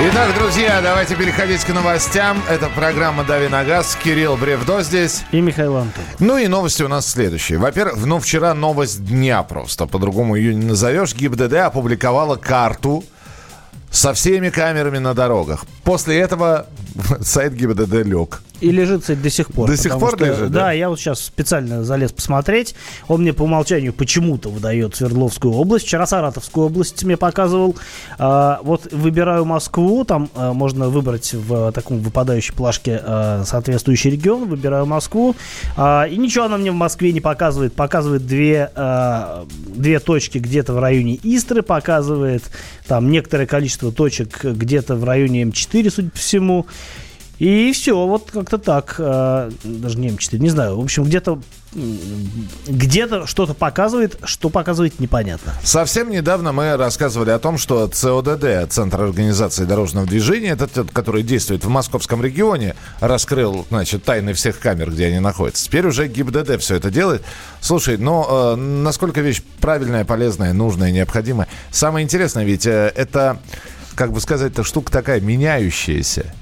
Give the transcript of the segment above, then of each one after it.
Итак, друзья, давайте переходить к новостям. Это программа «Дави на газ». Кирилл Бревдо здесь. И Михаил Антон. Ну и новости у нас следующие. Во-первых, ну вчера новость дня просто, по-другому ее не назовешь. ГИБДД опубликовала карту со всеми камерами на дорогах. После этого сайт ГИБДД лег. И лежит, кстати, до сих пор. До сих пор что, лежит, да? Да, я вот сейчас специально залез посмотреть. Он мне по умолчанию почему-то выдает Свердловскую область. Вчера Саратовскую область мне показывал. А, вот выбираю Москву, там а, можно выбрать в таком выпадающей плашке а, соответствующий регион. Выбираю Москву. А, и ничего она мне в Москве не показывает. Показывает две, а, две точки где-то в районе Истры, показывает там некоторое количество точек где-то в районе М4, судя по всему. И все, вот как-то так. Э, даже не М4, не знаю. В общем, где-то где-то что-то показывает, что показывает непонятно. Совсем недавно мы рассказывали о том, что ЦОДД, Центр организации дорожного движения, этот, который действует в московском регионе, раскрыл, значит, тайны всех камер, где они находятся. Теперь уже ГИБДД все это делает. Слушай, но э, насколько вещь правильная, полезная, нужная, необходимая? Самое интересное, ведь э, это, как бы сказать-то, штука такая меняющаяся.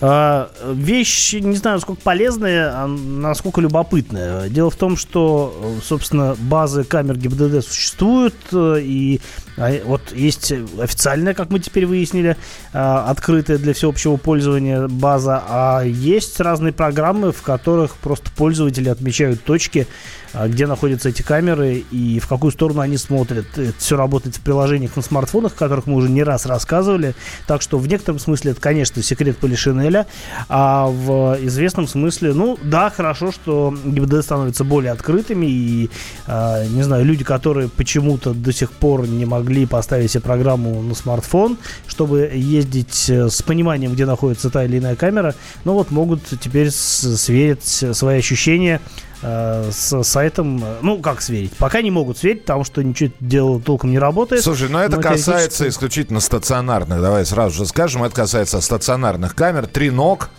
А, вещь, не знаю, насколько полезная, а насколько любопытная. Дело в том, что, собственно, базы камер ГИБДД существуют, э, и а, вот есть официальная, как мы теперь выяснили, а, открытая для всеобщего пользования база, а есть разные программы, в которых просто пользователи отмечают точки, где находятся эти камеры и в какую сторону они смотрят. Это все работает в приложениях на смартфонах, о которых мы уже не раз рассказывали. Так что в некотором смысле это, конечно, секрет Полишинеля. А в известном смысле, ну да, хорошо, что ГИБДД становятся более открытыми. И, э, не знаю, люди, которые почему-то до сих пор не могли поставить себе программу на смартфон, чтобы ездить э, с пониманием, где находится та или иная камера, ну вот могут теперь сверить свои ощущения Э, с сайтом, ну, как сверить? Пока не могут сверить, потому что ничего дело толком не работает. Слушай, но это но касается теоретически... исключительно стационарных, давай сразу же скажем, это касается стационарных камер, три ног,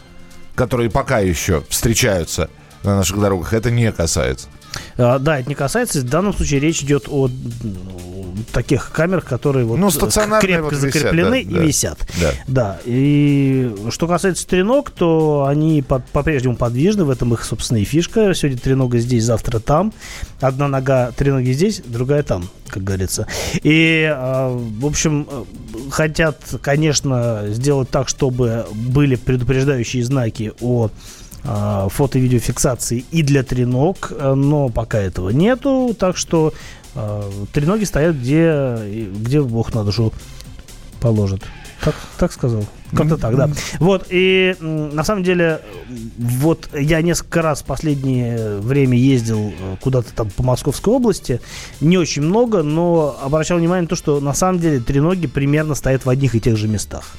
которые пока еще встречаются на наших дорогах, это не касается. А, да, это не касается. В данном случае речь идет о таких камерах, которые вот ну, крепко вот закреплены висят, да, и висят. Да. да. И что касается треног, то они по- по-прежнему подвижны. В этом их, собственно, и фишка. Сегодня тренога здесь, завтра там. Одна нога треноги здесь, другая там, как говорится. И, а, в общем, хотят, конечно, сделать так, чтобы были предупреждающие знаки о а, фото-видеофиксации и для треног, но пока этого нету, так что э, треноги стоят где, где Бог на душу положит. Так, так сказал. Как-то так, да. Вот, и на самом деле, вот я несколько раз в последнее время ездил э, куда-то там по Московской области. Не очень много, но обращал внимание на то, что на самом деле треноги примерно стоят в одних и тех же местах.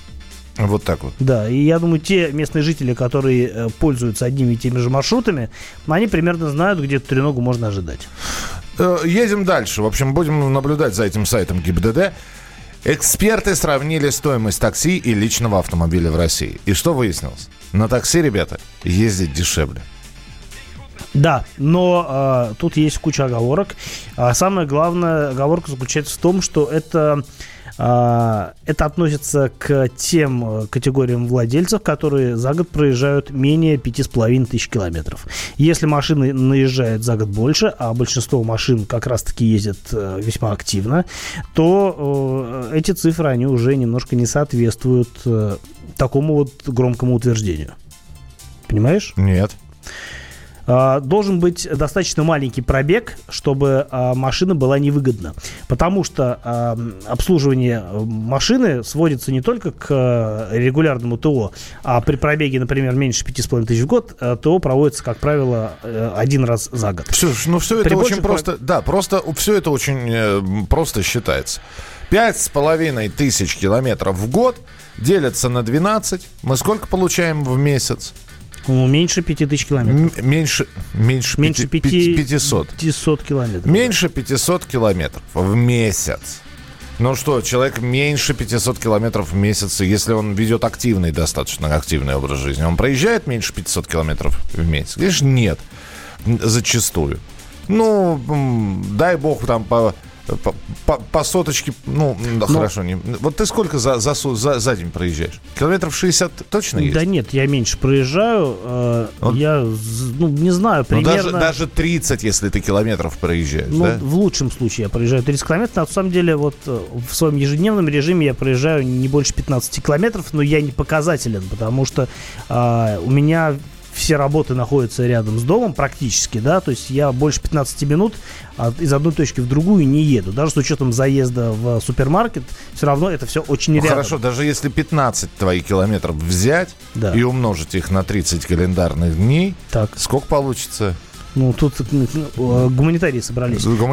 Вот так вот. Да, и я думаю, те местные жители, которые э, пользуются одними и теми же маршрутами, они примерно знают, где эту треногу можно ожидать. Э, едем дальше. В общем, будем наблюдать за этим сайтом ГИБДД. Эксперты сравнили стоимость такси и личного автомобиля в России. И что выяснилось? На такси, ребята, ездить дешевле. Да, но э, тут есть куча оговорок. А самая главная оговорка заключается в том, что это это относится к тем э, категориям владельцев, которые за год проезжают менее 5,5 тысяч километров. Если машины наезжают за год больше, а большинство машин как раз-таки ездят э, весьма активно, то э, эти цифры, они уже немножко не соответствуют такому вот громкому утверждению. Понимаешь? Нет. А, должен быть достаточно маленький пробег, чтобы а, машина была невыгодна. Потому что а, обслуживание машины сводится не только к регулярному ТО, а при пробеге, например, меньше 5,5 тысяч в год, ТО проводится, как правило, э, один раз за год. Все, ну все это очень просто, да, просто все это очень э, просто считается. Пять с половиной тысяч километров в год делятся на 12. Мы сколько получаем в месяц? Меньше 5000 километров. Меньше, меньше, меньше 5, 500. 500 километров. Меньше 500 километров в месяц. Ну что, человек меньше 500 километров в месяц, если он ведет активный, достаточно активный образ жизни, он проезжает меньше 500 километров в месяц? Конечно, нет. Зачастую. Ну, дай бог там по по, по, по соточке, ну, да, Но- хорошо. Не, вот ты сколько за, за, за, за день проезжаешь? Километров 60 точно есть? Да нет, я меньше проезжаю. э, Вот. Я, ну, не знаю, Ну, примерно... даже, даже 30, если ты километров проезжаешь, Ну, да? в лучшем случае я проезжаю 30 километров. На самом деле, вот э, в своем ежедневном режиме я проезжаю не больше 15 километров, но я не показателен, потому что а, у меня все работы находятся рядом с домом практически, да, то есть я больше 15 минут от- из одной точки в другую не еду. Даже с учетом заезда в супермаркет, все равно это все очень Ну, рядом. хорошо, даже если 15 твоих километров взять Да. и умножить их на 30 календарных дней, Так, сколько получится? ну тут э, гуманитарии собрались. Ну, по-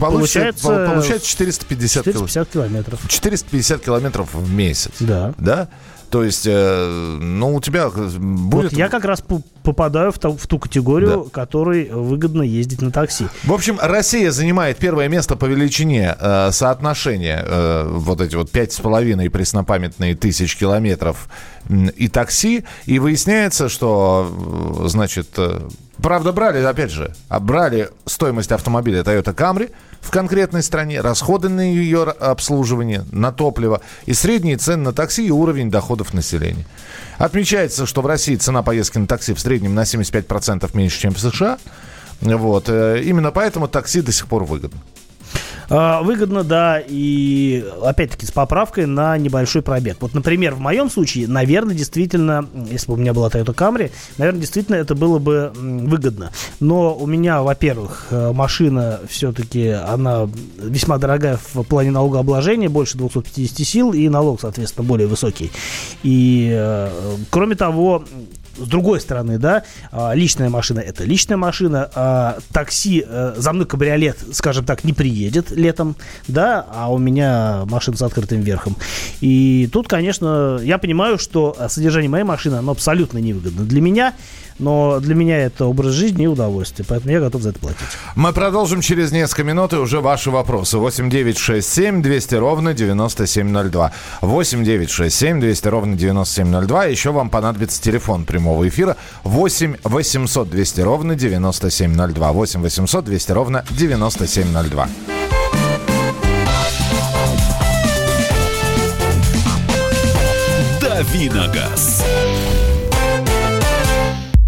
получается, получается, получается 450, кило- 450 километров. 450 километров в месяц. Да. Да? То есть, э, ну, у тебя будет... Вот я как раз по- попадаю в, ту- в ту категорию, которой выгодно ездить на такси. В общем, Россия занимает первое место по величине э, соотношения э, вот эти вот пять с половиной преснопамятные тысяч километров и такси. И выясняется, что, э, значит, э, правда брали, опять же, а брали стоимость автомобиля Toyota Camry в конкретной стране, расходы на ее обслуживание, на топливо и средние цены на такси и уровень доходов населения. Отмечается, что в России цена поездки на такси в среднем на 75% меньше, чем в США. Вот. э, Именно поэтому такси до сих пор выгодно. А, Выгодно, да, и опять-таки с поправкой на небольшой пробег. Вот, например, в моем случае, наверное, действительно, если бы у меня была Toyota Camry, наверное, действительно это было бы выгодно. Но у меня, во-первых, э, машина все-таки, она весьма дорогая в плане налогообложения, больше 250 сил, и налог, соответственно, более высокий. И, э, кроме того, с другой стороны, да, а, личная машина это личная машина, а такси э, за мной кабриолет, скажем так, не приедет летом, да, а у меня машина с открытым верхом. И тут, конечно, я понимаю, что э, содержание моей машины, оно абсолютно невыгодно для меня, но для меня это образ жизни и удовольствие, поэтому я готов за это платить. Мы продолжим через несколько минут и уже ваши вопросы. 8 9 6 7 200 ровно 9702. 8 9 6 7 200 ровно 9702. Еще вам понадобится телефон прямого эфира 8 800 200 ровно 9702. 8 800 200 ровно 9702. Давиногаз.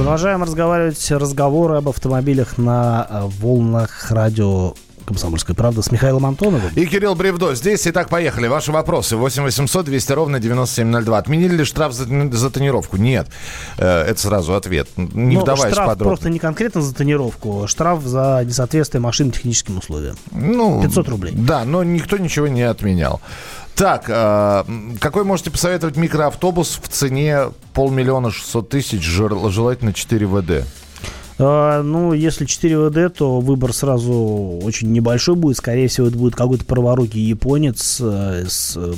Продолжаем разговаривать разговоры об автомобилях на э, волнах радио «Комсомольская правда» с Михаилом Антоновым. И Кирилл Бревдо здесь. Итак, поехали. Ваши вопросы. 8 800 200 ровно 9702. Отменили ли штраф за, за тонировку? Нет. Э, Это сразу ответ. Не Ну, вдаваясь штраф подробно. просто не конкретно за тонировку, штраф за несоответствие машины техническим условиям. Ну, 500 рублей. Да, но никто ничего не отменял. Так, э, какой можете посоветовать микроавтобус в цене полмиллиона шестьсот тысяч, жел- желательно 4 ВД? А, ну, если 4 ВД, то выбор сразу очень небольшой будет. Скорее всего, это будет какой-то праворукий японец э, с, э,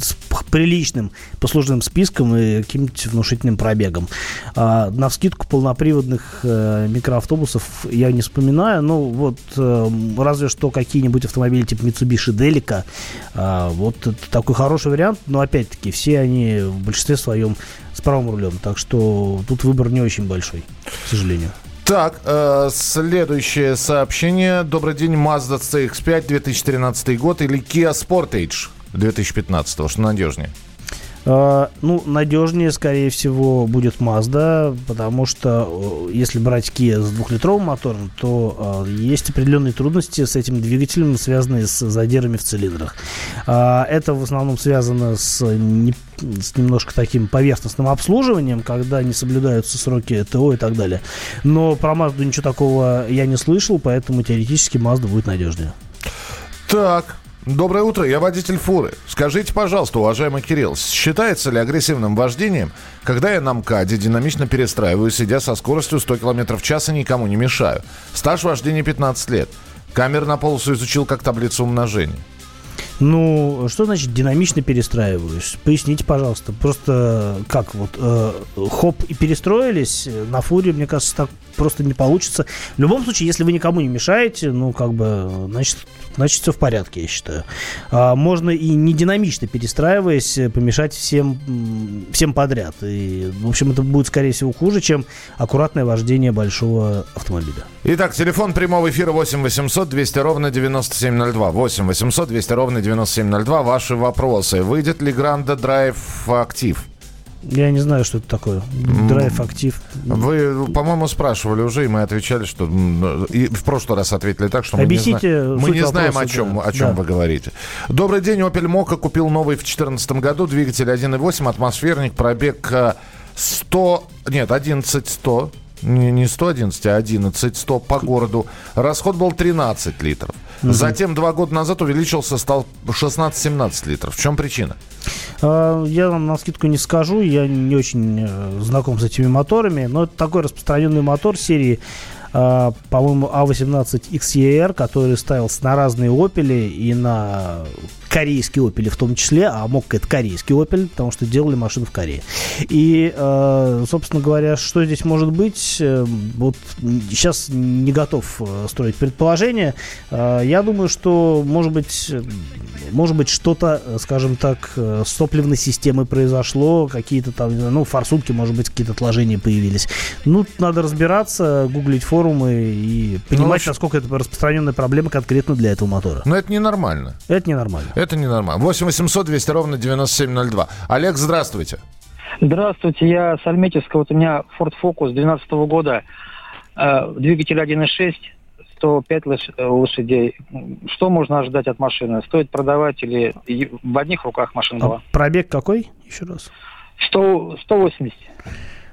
с приличным послужным списком и каким-нибудь внушительным пробегом. А, на вскидку полноприводных э, микроавтобусов я не вспоминаю. Ну, вот э, разве что какие-нибудь автомобили типа Mitsubishi Delica. А, вот это такой хороший вариант. Но опять-таки, все они в большинстве своем с правым рулем. Так что тут выбор не очень большой, к сожалению. Так, э, следующее сообщение. Добрый день, Mazda CX-5 2013 год или Kia Sportage 2015, что надежнее? А, Ну, надежнее, скорее всего, будет Mazda, потому что э, если брать Kia с двухлитровым мотором, то э, есть определенные трудности с этим двигателем, связанные с задирами в цилиндрах. А, Это в основном связано с, не- с немножко таким поверхностным обслуживанием, когда не соблюдаются сроки ТО и так далее. Но про Mazda ничего такого я не слышал, поэтому теоретически Mazda будет надежнее. Так, доброе утро, я водитель фуры. Скажите, пожалуйста, уважаемый Кирилл, считается ли агрессивным вождением, когда я на МКАДе динамично перестраиваюсь, идя со скоростью 100 км в час и никому не мешаю? Стаж вождения 15 лет. Камер на полосу изучил как таблицу умножения. Ну, что значит динамично перестраиваюсь? Поясните, пожалуйста. Просто как вот э, хоп и перестроились на фуре, мне кажется, так просто не получится. В любом случае, если вы никому не мешаете, ну, как бы, значит, значит все в порядке, я считаю. А, можно и не динамично перестраиваясь, помешать всем, всем подряд. И, в общем, это будет, скорее всего, хуже, чем аккуратное вождение большого автомобиля. Итак, телефон прямого эфира 8 800 200 ровно 9702. 8 800 200 ровно 9702. Ваши вопросы. Выйдет ли Гранда Драйв актив? Я не знаю, что это такое. Драйв актив. Вы, по-моему, спрашивали уже, и мы отвечали, что и в прошлый раз ответили так, что Объясните мы не, зна... мы не знаем, о чем, да. о чем да. вы говорите. Добрый день, Opel Mokka купил новый в 2014 году, двигатель 1.8, атмосферник, пробег 100, э, нет, 11 100 не, не 111, а 11, 100 по городу. Расход был 13 литров. Угу. Затем два года назад увеличился, стал 16-17 литров. В чем причина? А, я вам на скидку не скажу, я не очень э, знаком с этими моторами, но это такой распространенный мотор серии по-моему, А18 XER, который ставился на разные Opel и на корейские Opel в том числе, а мог это корейский Opel, потому что делали машину в Корее. И, а, собственно говоря, что здесь может быть, э, вот сейчас не готов э, строить предположение. А, я думаю, что, может быть, может быть, что-то, скажем так, с топливной системой произошло, какие-то там, ну, форсунки, может быть, какие-то отложения появились. Ну, надо разбираться, гуглить форум форумы и понимать, ну, насколько это распространенная проблема конкретно для этого мотора. Но это ненормально. Это ненормально. Это ненормально. 8 800 200 ровно 9702. Олег, здравствуйте. Здравствуйте, я с Альметьевска. Вот у меня Ford Focus 2012 года. Э, двигатель 1.6, 105 э, лошадей. Что можно ожидать от машины? Стоит продавать или в одних руках машина была? А пробег какой? Еще раз. 100, 180.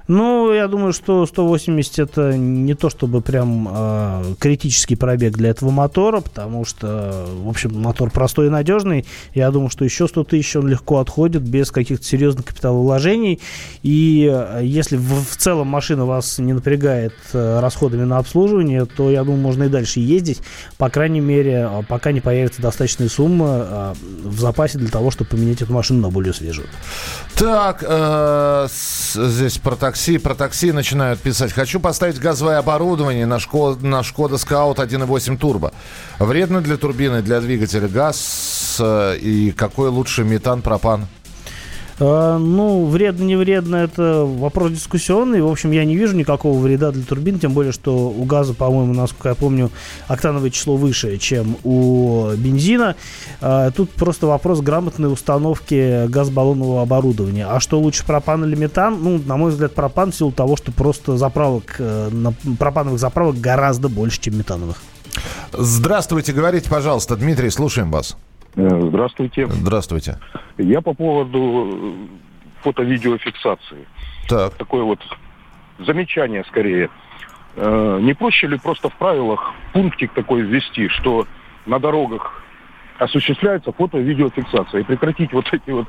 Ну, я думаю, что 180 это не то чтобы прям э, критический пробег для этого мотора, потому что, в общем, мотор простой и надежный. Я думаю, что еще 100 тысяч он легко отходит без каких-то серьезных капиталовложений. И э, если в, в целом машина вас не напрягает э, расходами на обслуживание, то, я думаю, можно и дальше ездить. По крайней мере, э, пока не появится достаточная сумма э, в запасе для того, чтобы поменять эту машину на более свежую. Так, э, здесь про такси такси, про такси начинают писать. Хочу поставить газовое оборудование на, Шкода, на Шкода Скаут 1.8 турбо. Вредно для турбины, для двигателя газ э, и какой лучше метан, пропан? А, ну, вредно, не вредно, это вопрос дискуссионный. В общем, я не вижу никакого вреда для турбин, тем более, что у газа, по-моему, насколько я помню, октановое число выше, чем у бензина. А, тут просто вопрос грамотной установки газбаллонного оборудования. А что лучше, пропан или метан? Ну, на мой взгляд, пропан в силу того, что просто заправок, э, пропановых заправок гораздо больше, чем метановых. Здравствуйте, говорите, пожалуйста, Дмитрий, слушаем вас. Э, здравствуйте. Здравствуйте. Я по поводу э, фото-видеофиксации. Так. Такое вот замечание скорее. Э, не проще ли просто в правилах пунктик такой ввести, что на дорогах осуществляется фото-видеофиксация и прекратить вот эти вот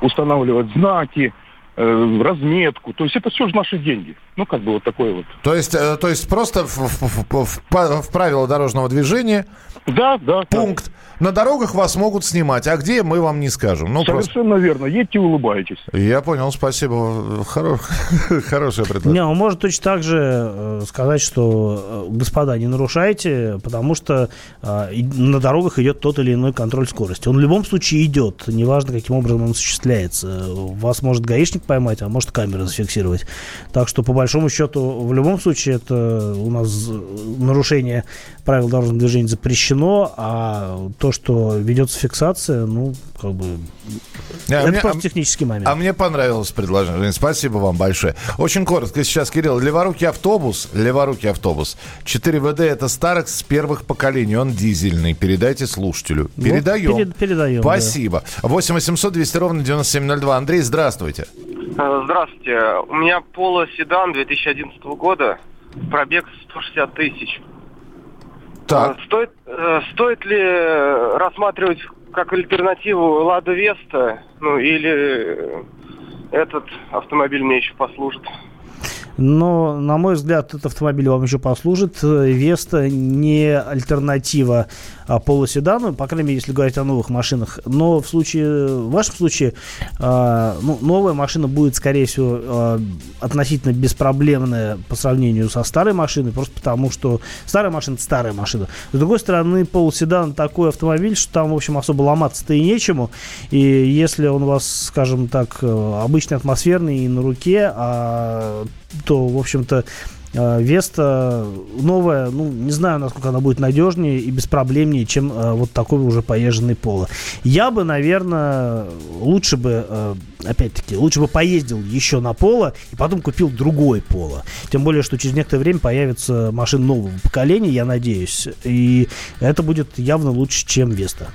устанавливать знаки, разметку. То есть это все же наши деньги. Ну, как бы вот такое вот. То есть, то есть просто в, в, в, в, в правила дорожного движения да, да, пункт да на дорогах вас могут снимать, а где мы вам не скажем. Ну, Совершенно просто... верно. Едьте и улыбайтесь. Я понял, спасибо. Хоро... Хорошее предложение. Не, он может точно так же э, сказать, что э, господа, не нарушайте, потому что э, на дорогах идет тот или иной контроль скорости. Он в любом случае идет, неважно, каким образом он осуществляется. Вас может гаишник поймать, а может камера зафиксировать. Так что, по большому счету, в любом случае, это у нас нарушение правил дорожного движения запрещено, а то, что ведется фиксация, ну, как бы... А это мне, просто а, технический момент. А мне понравилось предложение. Спасибо вам большое. Очень коротко сейчас, Кирилл. Леворукий автобус, леворукий автобус. 4ВД это старых с первых поколений. Он дизельный. Передайте слушателю. Передаем. Вот, перед, передаем. Спасибо. Да. 8 800 200 ровно 9702. Андрей, здравствуйте. Э, здравствуйте. У меня Поло седан 2011 года. Пробег 160 тысяч. Так. Э, стоит, э, стоит ли рассматривать как альтернативу Лада Веста, ну или этот автомобиль мне еще послужит? Но, на мой взгляд, этот автомобиль вам еще послужит. Веста не альтернатива а, полуседану, по крайней мере, если говорить о новых машинах. Но в случае, в вашем случае, а, ну, новая машина будет, скорее всего, а, относительно беспроблемная по сравнению со старой машиной, просто потому что старая машина – старая машина. С другой стороны, полуседан такой автомобиль, что там, в общем, особо ломаться-то и нечему. И если он у вас, скажем так, э, обычный атмосферный и на руке, а, то, в общем-то, Э, Веста новая, ну, не знаю, насколько она будет надежнее и беспроблемнее, чем э, вот такой уже поезженный поло. Я бы, наверное, лучше бы, э, опять-таки, лучше бы поездил еще на поло и потом купил другой поло. Тем более, что через некоторое время появится машина нового поколения, я надеюсь. И это будет явно лучше, чем Веста.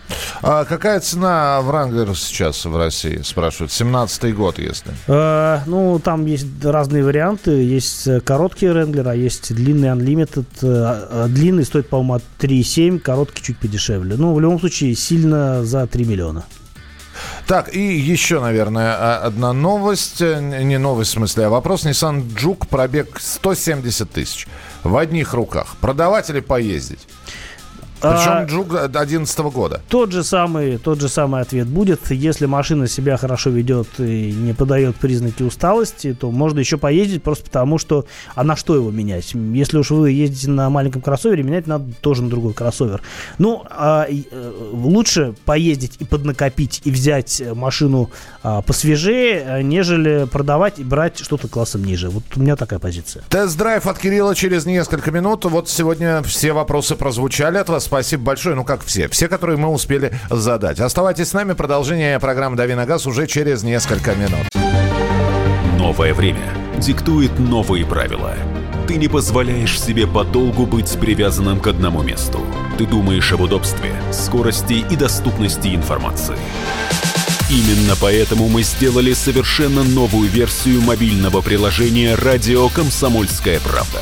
А какая цена Вранглера сейчас в России, спрашивают? 17-й год, если? Э, ну, там есть разные варианты. Есть короткие Wrangler, а есть длинный Unlimited. Э, э, длинный стоит, по-моему, от 3,7, короткий чуть подешевле. Ну, в любом случае, сильно за 3 миллиона. Так, и еще, наверное, а, одна новость. Э, не новость в смысле, а вопрос. Nissan Juke пробег 170 тысяч. В одних руках. Продавать или поездить? Причем а, Джук 2011 года. Тот же, самый, тот же самый ответ будет. Если машина себя хорошо ведет и не подает признаки усталости, то можно еще поездить просто потому, что... А на что его менять? Если уж вы ездите на маленьком кроссовере, менять надо тоже на другой кроссовер. Ну, а, э, лучше поездить и поднакопить, и взять машину а, посвежее, нежели продавать и брать что-то классом ниже. Вот у меня такая позиция. Тест-драйв от Кирилла через несколько минут. Вот сегодня все вопросы прозвучали от вас спасибо большое. Ну, как все. Все, которые мы успели задать. Оставайтесь с нами. Продолжение программы «Дави на газ» уже через несколько минут. Новое время диктует новые правила. Ты не позволяешь себе подолгу быть привязанным к одному месту. Ты думаешь об удобстве, скорости и доступности информации. Именно поэтому мы сделали совершенно новую версию мобильного приложения «Радио Комсомольская правда»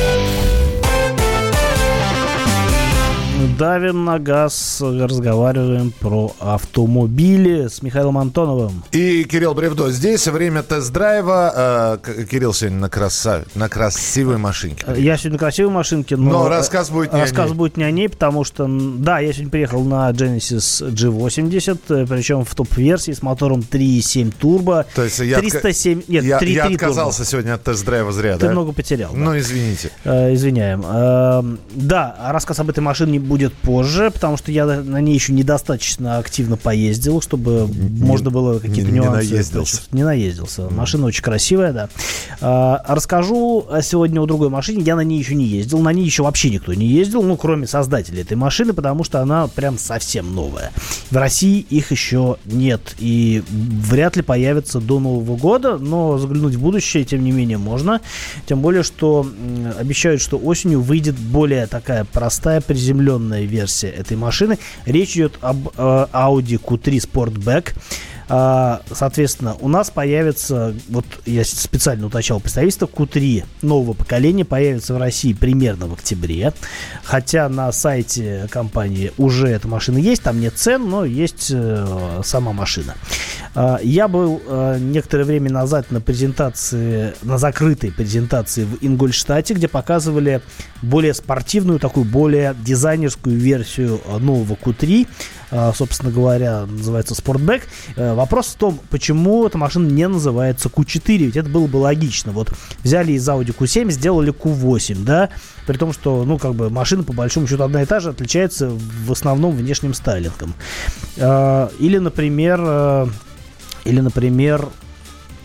Давим на газ, разговариваем про автомобили с Михаилом Антоновым. И Кирилл Бревдо здесь. Время тест-драйва. Э, Кирилл сегодня на, краса... на красивой машинке. Я сегодня на красивой машинке, но, но рассказ будет не рассказ будет не о ней, потому что, да, я сегодня приехал на Genesis G80, э, причем в топ-версии с мотором 3.7 турбо. То есть я 307... Нет, я, 3, я 3 отказался турбо. сегодня от тест-драйва зря, Ты да? много потерял. Ну, да. извините. Э, извиняем. Э, да, рассказ об этой машине будет позже, потому что я на ней еще недостаточно активно поездил, чтобы не, можно было какие-то не, нюансы. Не наездился. Не наездился. Mm. Машина очень красивая, да. А, расскажу сегодня о другой машине. Я на ней еще не ездил. На ней еще вообще никто не ездил, ну, кроме создателей этой машины, потому что она прям совсем новая. В России их еще нет. И вряд ли появится до Нового года, но заглянуть в будущее, тем не менее, можно. Тем более, что обещают, что осенью выйдет более такая простая, приземленная версия версия этой машины. Речь идет об э, Audi Q3 Sportback. А, соответственно, у нас появится, вот я специально уточнял представительство, Q3 нового поколения появится в России примерно в октябре. Хотя на сайте компании уже эта машина есть, там нет цен, но есть э, сама машина. Э, я был э, некоторое время назад на презентации, на закрытой презентации в Ингольштате, где показывали более спортивную, такую более дизайнерскую версию нового Q3. Э, собственно говоря, называется Sportback. Вопрос в том, почему эта машина не называется Q4, ведь это было бы логично. Вот взяли из Audi Q7, сделали Q8, да, при том, что, ну, как бы машина по большому счету одна и та же, отличается в основном внешним стайлингом. Или, например, или, например,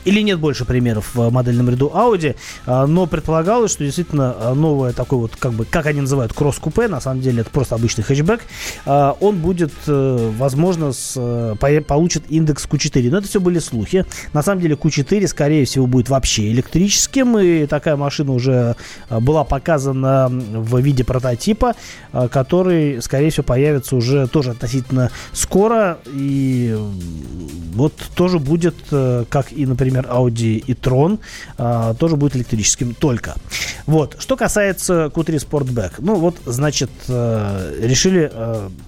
или нет больше примеров в модельном ряду Audi, но предполагалось, что действительно новое такое вот, как бы, как они называют, кросс-купе, на самом деле это просто обычный хэтчбэк, он будет, возможно, с, получит индекс Q4. Но это все были слухи. На самом деле Q4, скорее всего, будет вообще электрическим, и такая машина уже была показана в виде прототипа, который, скорее всего, появится уже тоже относительно скоро, и вот тоже будет, как и, например, Audi и Tron, тоже будет электрическим только. Вот. Что касается Q3 Sportback. Ну, вот, значит, решили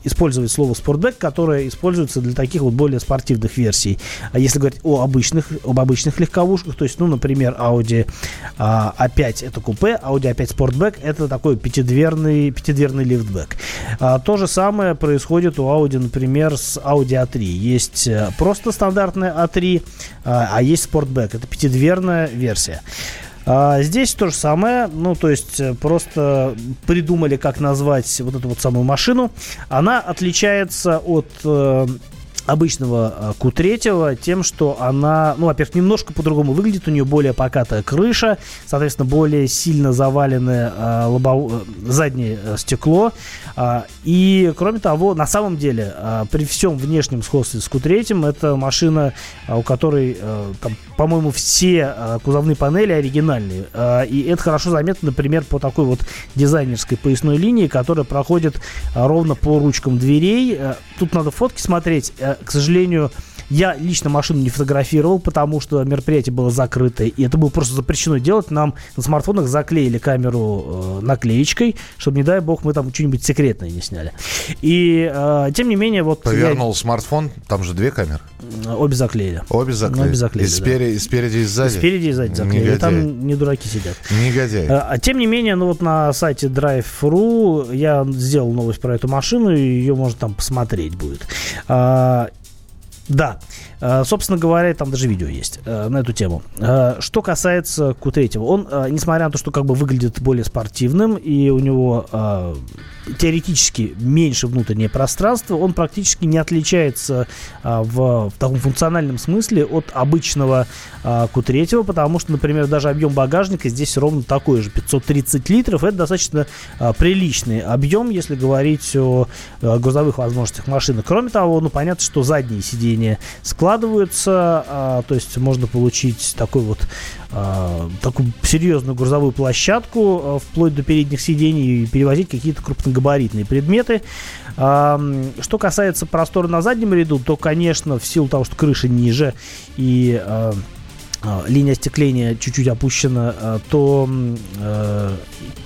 использовать слово Sportback, которое используется для таких вот более спортивных версий. А если говорить о обычных, об обычных легковушках, то есть, ну, например, Audi а, A5 это купе, Audi A5 Sportback это такой пятидверный, пятидверный лифтбэк. А, то же самое происходит у Audi, например, с Audi A3. Есть э, просто стандартная A3, а, а есть Sportback. Это пятидверная версия. А здесь то же самое, ну, то есть э, просто придумали, как назвать вот эту вот самую машину. Она отличается от э, обычного Q3 тем, что она, ну, во-первых, немножко по-другому выглядит, у нее более покатая крыша, соответственно, более сильно заваленное э, лобов... заднее э, стекло. Э, и, кроме того, на самом деле, э, при всем внешнем сходстве с Q3, это машина, э, у которой, э, там, по-моему, все э, кузовные панели оригинальные. Э, и это хорошо заметно, например, по такой вот дизайнерской поясной линии, которая проходит э, ровно по ручкам дверей. Э, тут надо фотки смотреть. Э, к сожалению, я лично машину не фотографировал, потому что мероприятие было закрыто, и это было просто запрещено делать. Нам на смартфонах заклеили камеру э, наклеечкой, чтобы, не дай бог, мы там что-нибудь секретное не сняли. И, э, тем не менее, вот... Повернул я... смартфон, там же две камеры. Обе заклеили. Обе заклеили. Обе заклеили, и, спереди, да. и спереди, и сзади? И спереди, и сзади заклеили. Негодяй. И там не дураки сидят. Негодяй. А, тем не менее, ну вот на сайте Drive.ru я сделал новость про эту машину, и ее можно там посмотреть будет. А, да. Э, собственно говоря, там даже видео есть э, на эту тему. Э, что касается Q3, он, несмотря на то, что как бы выглядит более спортивным, и у него теоретически меньше внутреннее пространство, он практически не отличается в, в таком функциональном смысле от обычного Q3, потому что, например, даже объем багажника здесь ровно такой же, 530 литров. Это достаточно приличный объем, если говорить о грузовых возможностях машины. Кроме того, ну, понятно, что задние сиденья складываются складываются, а, то есть можно получить такой вот а, такую серьезную грузовую площадку а, вплоть до передних сидений и перевозить какие-то крупногабаритные предметы. А, что касается простора на заднем ряду, то, конечно, в силу того, что крыша ниже и линия остекления чуть-чуть опущена, а, то э,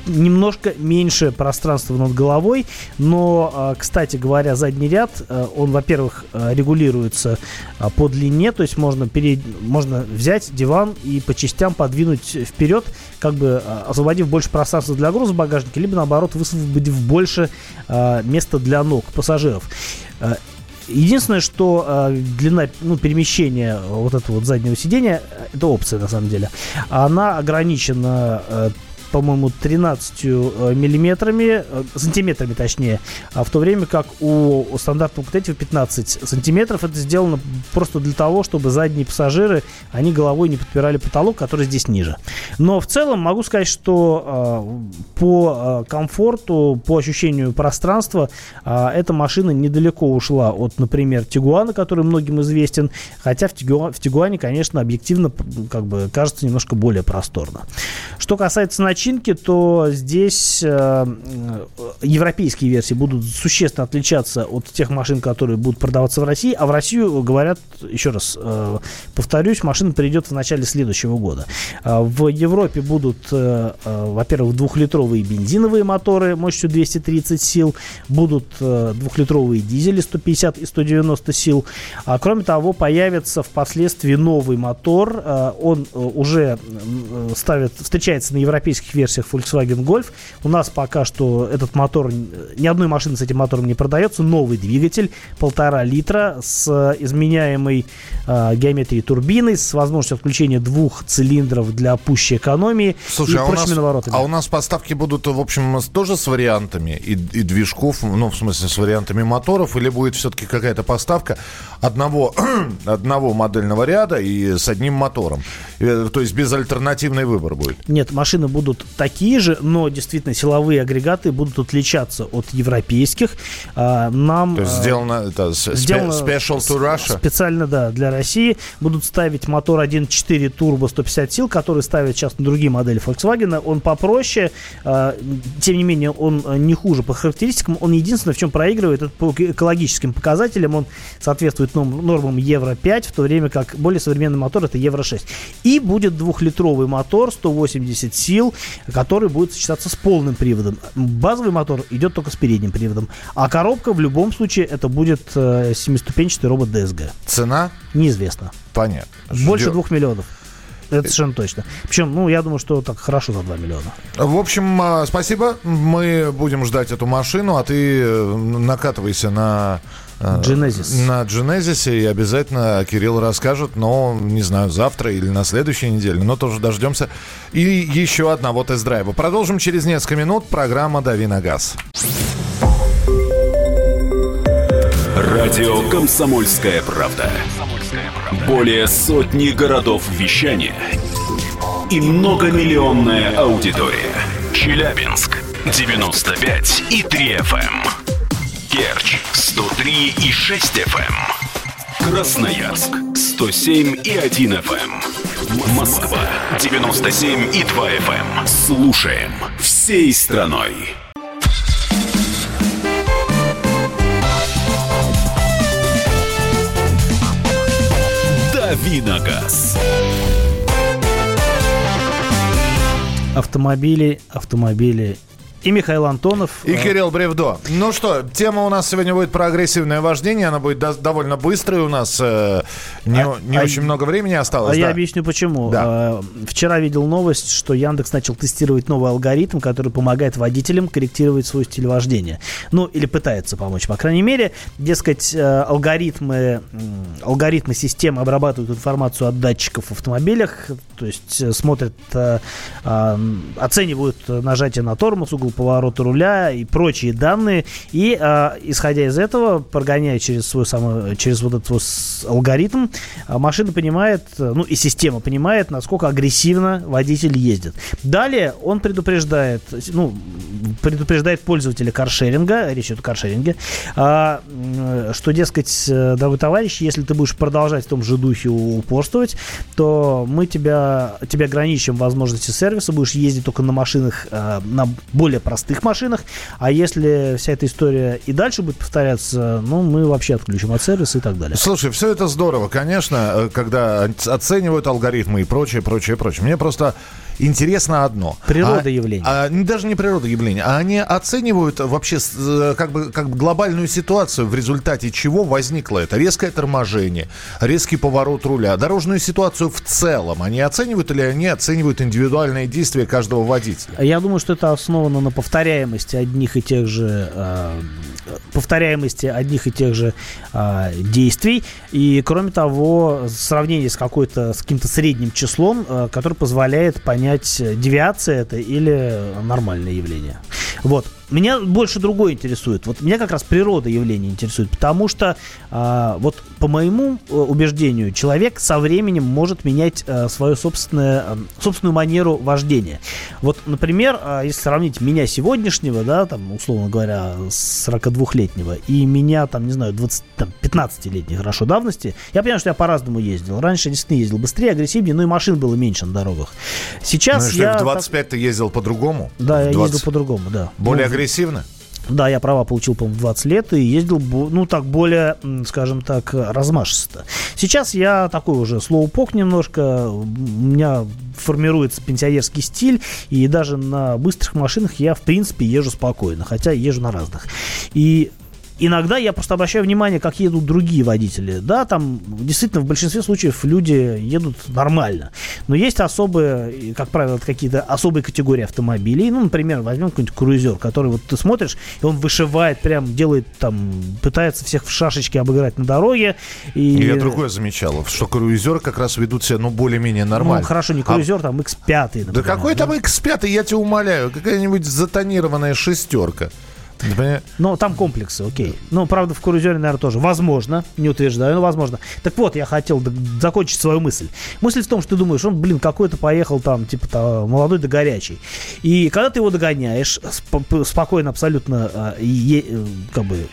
немножко меньше пространства над головой. Но, а, кстати говоря, задний ряд, он, во-первых, регулируется по длине, то есть можно, перед, можно взять диван и по частям подвинуть вперед, как бы освободив больше пространства для груза в багажнике, либо наоборот высвободив больше места для ног пассажиров. Единственное, что э, длина ну, перемещения вот этого вот заднего сидения, это опция на самом деле, она ограничена э, по-моему, 13 э, миллиметрами, э, сантиметрами точнее, а в то время как у стандартного Кутетива 15 сантиметров. Это сделано просто для того, чтобы задние пассажиры, они головой не подпирали потолок, который здесь ниже. Но в целом могу сказать, что э, по комфорту, по ощущению пространства, эта машина недалеко ушла от, например, Тигуана, который многим известен, хотя в, Тигуа, в Тигуане, конечно, объективно как бы кажется немножко более просторно. Что касается начала начинки, то здесь э, европейские версии будут существенно отличаться от тех машин, которые будут продаваться в России. А в Россию, говорят, еще раз э, повторюсь, машина придет в начале следующего года. Э, в Европе будут, э, э, во-первых, двухлитровые бензиновые моторы мощностью 230 сил, будут э, двухлитровые дизели 150 и 190 сил. А кроме того, появится впоследствии новый мотор. Э, он э, уже э, ставит, встречается на европейских нескольких версиях Volkswagen Golf. У нас пока что этот мотор, ни одной машины с этим мотором не продается. Новый двигатель, полтора литра, с изменяемой э, геометрией турбины, с возможностью отключения двух цилиндров для пущей экономии Слушай, и а прочими наворотами. А у нас поставки будут, в общем, тоже с вариантами и, и движков, ну, в смысле, с вариантами моторов, или будет все-таки какая-то поставка одного, одного модельного ряда и с одним мотором? Э, то есть без альтернативный выбор будет? Нет, машины будут такие же, но действительно силовые агрегаты будут отличаться от европейских. А, нам, То есть а, сделано, это, сделано special to Russia? Специально, да, для России. Будут ставить мотор 1.4 турбо 150 сил, который ставят сейчас на другие модели Volkswagen. Он попроще, а, тем не менее, он не хуже по характеристикам. Он единственное, в чем проигрывает, это по экологическим показателям. Он соответствует нормам Евро 5, в то время как более современный мотор это Евро 6. И будет двухлитровый мотор 180 сил, который будет сочетаться с полным приводом. Базовый мотор идет только с передним приводом. А коробка в любом случае это будет э, семиступенчатый робот DSG. Цена? Неизвестно. Понятно. Больше двух миллионов. Это совершенно точно. Причем, ну, я думаю, что так хорошо за 2 миллиона. В общем, а, спасибо. Мы будем ждать эту машину, а ты э, накатывайся на Genesis. На Genesis и обязательно Кирилл расскажет, но, не знаю, завтра или на следующей неделе, но тоже дождемся. И еще одного тест-драйва. Продолжим через несколько минут. Программа «Дави на газ». Радио «Комсомольская правда». Более сотни городов вещания и многомиллионная аудитория. Челябинск 95 и 3 FM. Керчь 103 и 6 FM. Эм. Красноярск 107 и 1 FM. Эм. Москва 97 и 2 FM. Эм. Слушаем всей страной. Давиногаз. Автомобили, автомобили и Михаил Антонов. И Кирилл Бревдо. Ну что, тема у нас сегодня будет про агрессивное вождение. Она будет до- довольно быстрой. У нас э, не, а, не а, очень много времени осталось. А да. я объясню почему. Да. А, вчера видел новость, что Яндекс начал тестировать новый алгоритм, который помогает водителям корректировать свой стиль вождения. Ну, или пытается помочь, по крайней мере. Дескать, э, алгоритмы, алгоритмы системы обрабатывают информацию от датчиков в автомобилях, то есть э, смотрят, оценивают нажатие на тормоз, угол поворота руля и прочие данные. И, э, исходя из этого, прогоняя через свой самый, через вот этот вот алгоритм, а, машина понимает, ну и система понимает, насколько агрессивно водитель ездит. Далее он предупреждает, ну, предупреждает пользователя каршеринга, речь идет о каршеринге, э, что, дескать, дорогой товарищ, если ты будешь продолжать в том же духе упорствовать, то мы тебя, тебя ограничим возможности сервиса, будешь ездить только на машинах, э, на более простых машинах. А если вся эта история и дальше будет повторяться, ну, мы вообще отключим от сервиса и так далее. Слушай, все это здорово, конечно, э, когда оценивают алгоритмы и прочее, прочее, прочее. Мне просто интересно одно. Природа а, явления. А, даже не природа явления, а они оценивают вообще э, как бы, как бы глобальную ситуацию, в результате чего возникло это резкое торможение, резкий поворот руля, дорожную ситуацию в целом. Они оценивают или они оценивают индивидуальные действия каждого водителя? Я думаю, что это основано на повторяемости одних и тех же э, повторяемости одних и тех же э, действий. И, кроме того, сравнение с, какой-то, с каким-то средним числом, э, который позволяет понять, девиация это или нормальное явление. Вот. Меня больше другое интересует. Вот меня как раз природа явления интересует, потому что э, вот по моему э, убеждению человек со временем может менять э, свою собственное, э, собственную манеру вождения. Вот, например, э, если сравнить меня сегодняшнего, да, там условно говоря, 42-летнего и меня там, не знаю, 20, там, 15-летней хорошо давности, я понимаю, что я по-разному ездил. Раньше действительно ездил быстрее, агрессивнее, но и машин было меньше на дорогах. Сейчас ну, я... В 25 так... ты ездил по-другому? Да, я 20... ездил по-другому, да. Более ну, агрессивно? Да, я права получил, по-моему, 20 лет и ездил, ну, так, более, скажем так, размашисто. Сейчас я такой уже слоупок немножко, у меня формируется пенсионерский стиль, и даже на быстрых машинах я, в принципе, езжу спокойно, хотя езжу на разных. И Иногда я просто обращаю внимание, как едут другие водители. Да, там действительно в большинстве случаев люди едут нормально. Но есть особые, как правило, какие-то особые категории автомобилей. Ну, например, возьмем какой-нибудь круизер, который вот ты смотришь, и он вышивает, прям делает там, пытается всех в шашечке обыграть на дороге. И... Я другое замечал, что круизеры как раз ведут себя, ну, более-менее нормально. Ну, хорошо, не круизер, а... там X5. Например, да какой да? там X5, я тебя умоляю, какая-нибудь затонированная шестерка. Ну, там комплексы, окей. Ну, правда, в Курузере, наверное, тоже. Возможно, не утверждаю, но возможно. Так вот, я хотел закончить свою мысль. Мысль в том, что ты думаешь, он, блин, какой-то поехал там, типа, там, молодой да горячий. И когда ты его догоняешь, спокойно абсолютно, а, э, как бы,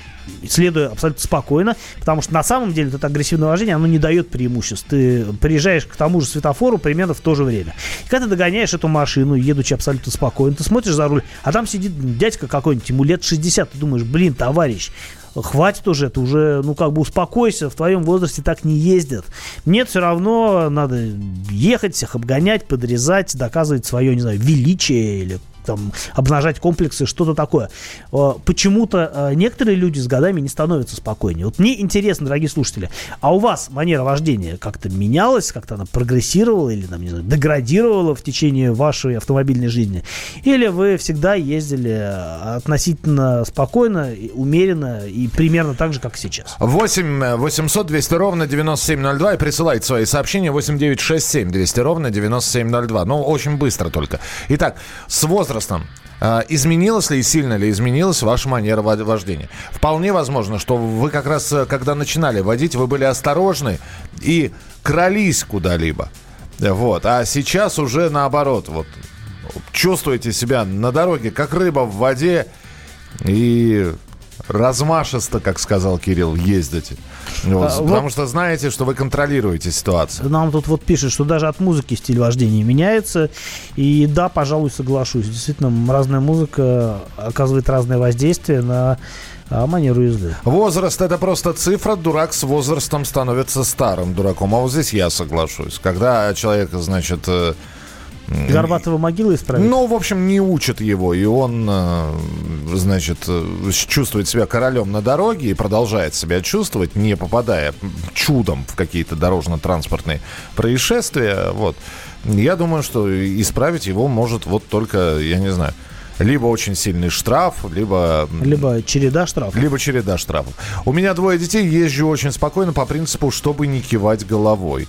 следуя абсолютно спокойно, потому что на самом деле это агрессивное вождение, оно не дает преимуществ. Ты приезжаешь к тому же светофору примерно в то же время. И когда ты догоняешь эту машину, едучи абсолютно спокойно, ты смотришь за руль, а там сидит дядька какой-нибудь, ему лет 60, ты думаешь, блин, товарищ, хватит уже, ты уже, ну, как бы успокойся, в твоем возрасте так не ездят. Нет, все равно надо ехать, всех обгонять, подрезать, доказывать свое, не знаю, величие или там, обнажать комплексы, что-то такое. Э, почему-то э, некоторые люди с годами не становятся спокойнее. Вот мне интересно, дорогие слушатели, а у вас манера вождения как-то менялась, как-то она прогрессировала или, там, не знаю, деградировала в течение вашей автомобильной жизни? Или вы всегда ездили э, относительно спокойно, умеренно и примерно так же, как сейчас? 8 800 200 ровно 9702 и присылайте свои сообщения 8 967 200 ровно 9702. Ну, очень быстро только. Итак, с возрастом возрастом а, изменилась ли и сильно ли изменилась ваша манера вождения? Вполне возможно, что вы как раз, э, когда начинали водить, вы были осторожны и крались куда-либо. Вот. А сейчас уже наоборот. Вот, чувствуете себя на дороге, как рыба в воде. И размашисто, как сказал Кирилл, ездите. Вот, а, потому вот, что знаете, что вы контролируете ситуацию. Нам тут вот пишет, что даже от музыки стиль вождения меняется. И да, пожалуй, соглашусь. Действительно, разная музыка оказывает разное воздействие на а манеру езды. Возраст это просто цифра. Дурак с возрастом становится старым дураком. А вот здесь я соглашусь. Когда человек, значит, Горбатого могилы исправить? Ну, в общем, не учат его, и он, э, значит, э, чувствует себя королем на дороге и продолжает себя чувствовать, не попадая чудом в какие-то дорожно-транспортные происшествия. Вот. Я думаю, что исправить его может вот только, я не знаю, либо очень сильный штраф, либо... Либо череда штрафов. Либо череда штрафов. У меня двое детей, езжу очень спокойно по принципу, чтобы не кивать головой.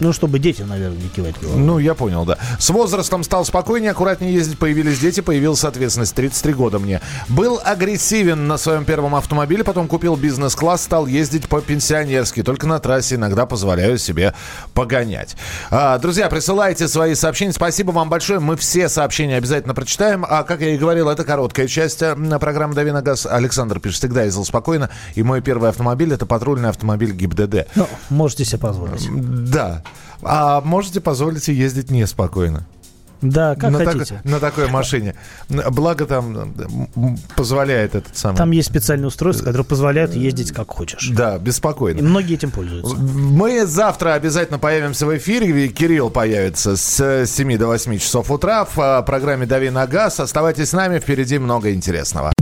Ну, чтобы дети, наверное, не кивать головой. Ну, я понял, да. С возрастом стал спокойнее, аккуратнее ездить, появились дети, появилась ответственность. 33 года мне. Был агрессивен на своем первом автомобиле, потом купил бизнес-класс, стал ездить по-пенсионерски. Только на трассе иногда позволяю себе погонять. А, друзья, присылайте свои сообщения. Спасибо вам большое. Мы все сообщения обязательно прочитаем. А, как я и говорил, это короткая часть программы «Дави на газ». Александр пишет, всегда ездил спокойно. И мой первый автомобиль – это патрульный автомобиль ГИБДД. Ну, можете себе позволить. Да. А можете позволить ездить неспокойно? Да, как на хотите. Так, на такой машине. Благо там позволяет этот самый... Там есть специальные устройства, которые позволяют ездить как хочешь. Да, беспокойно. И многие этим пользуются. Мы завтра обязательно появимся в эфире. Кирилл появится с 7 до 8 часов утра в программе «Дави на газ». Оставайтесь с нами, впереди много интересного.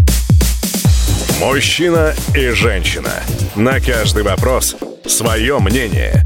Мужчина и женщина. На каждый вопрос свое мнение.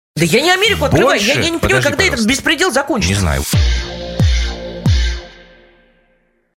Да я не Америку открываю. Я, я не понимаю, Подожди, когда пожалуйста. этот беспредел закончится. Не знаю.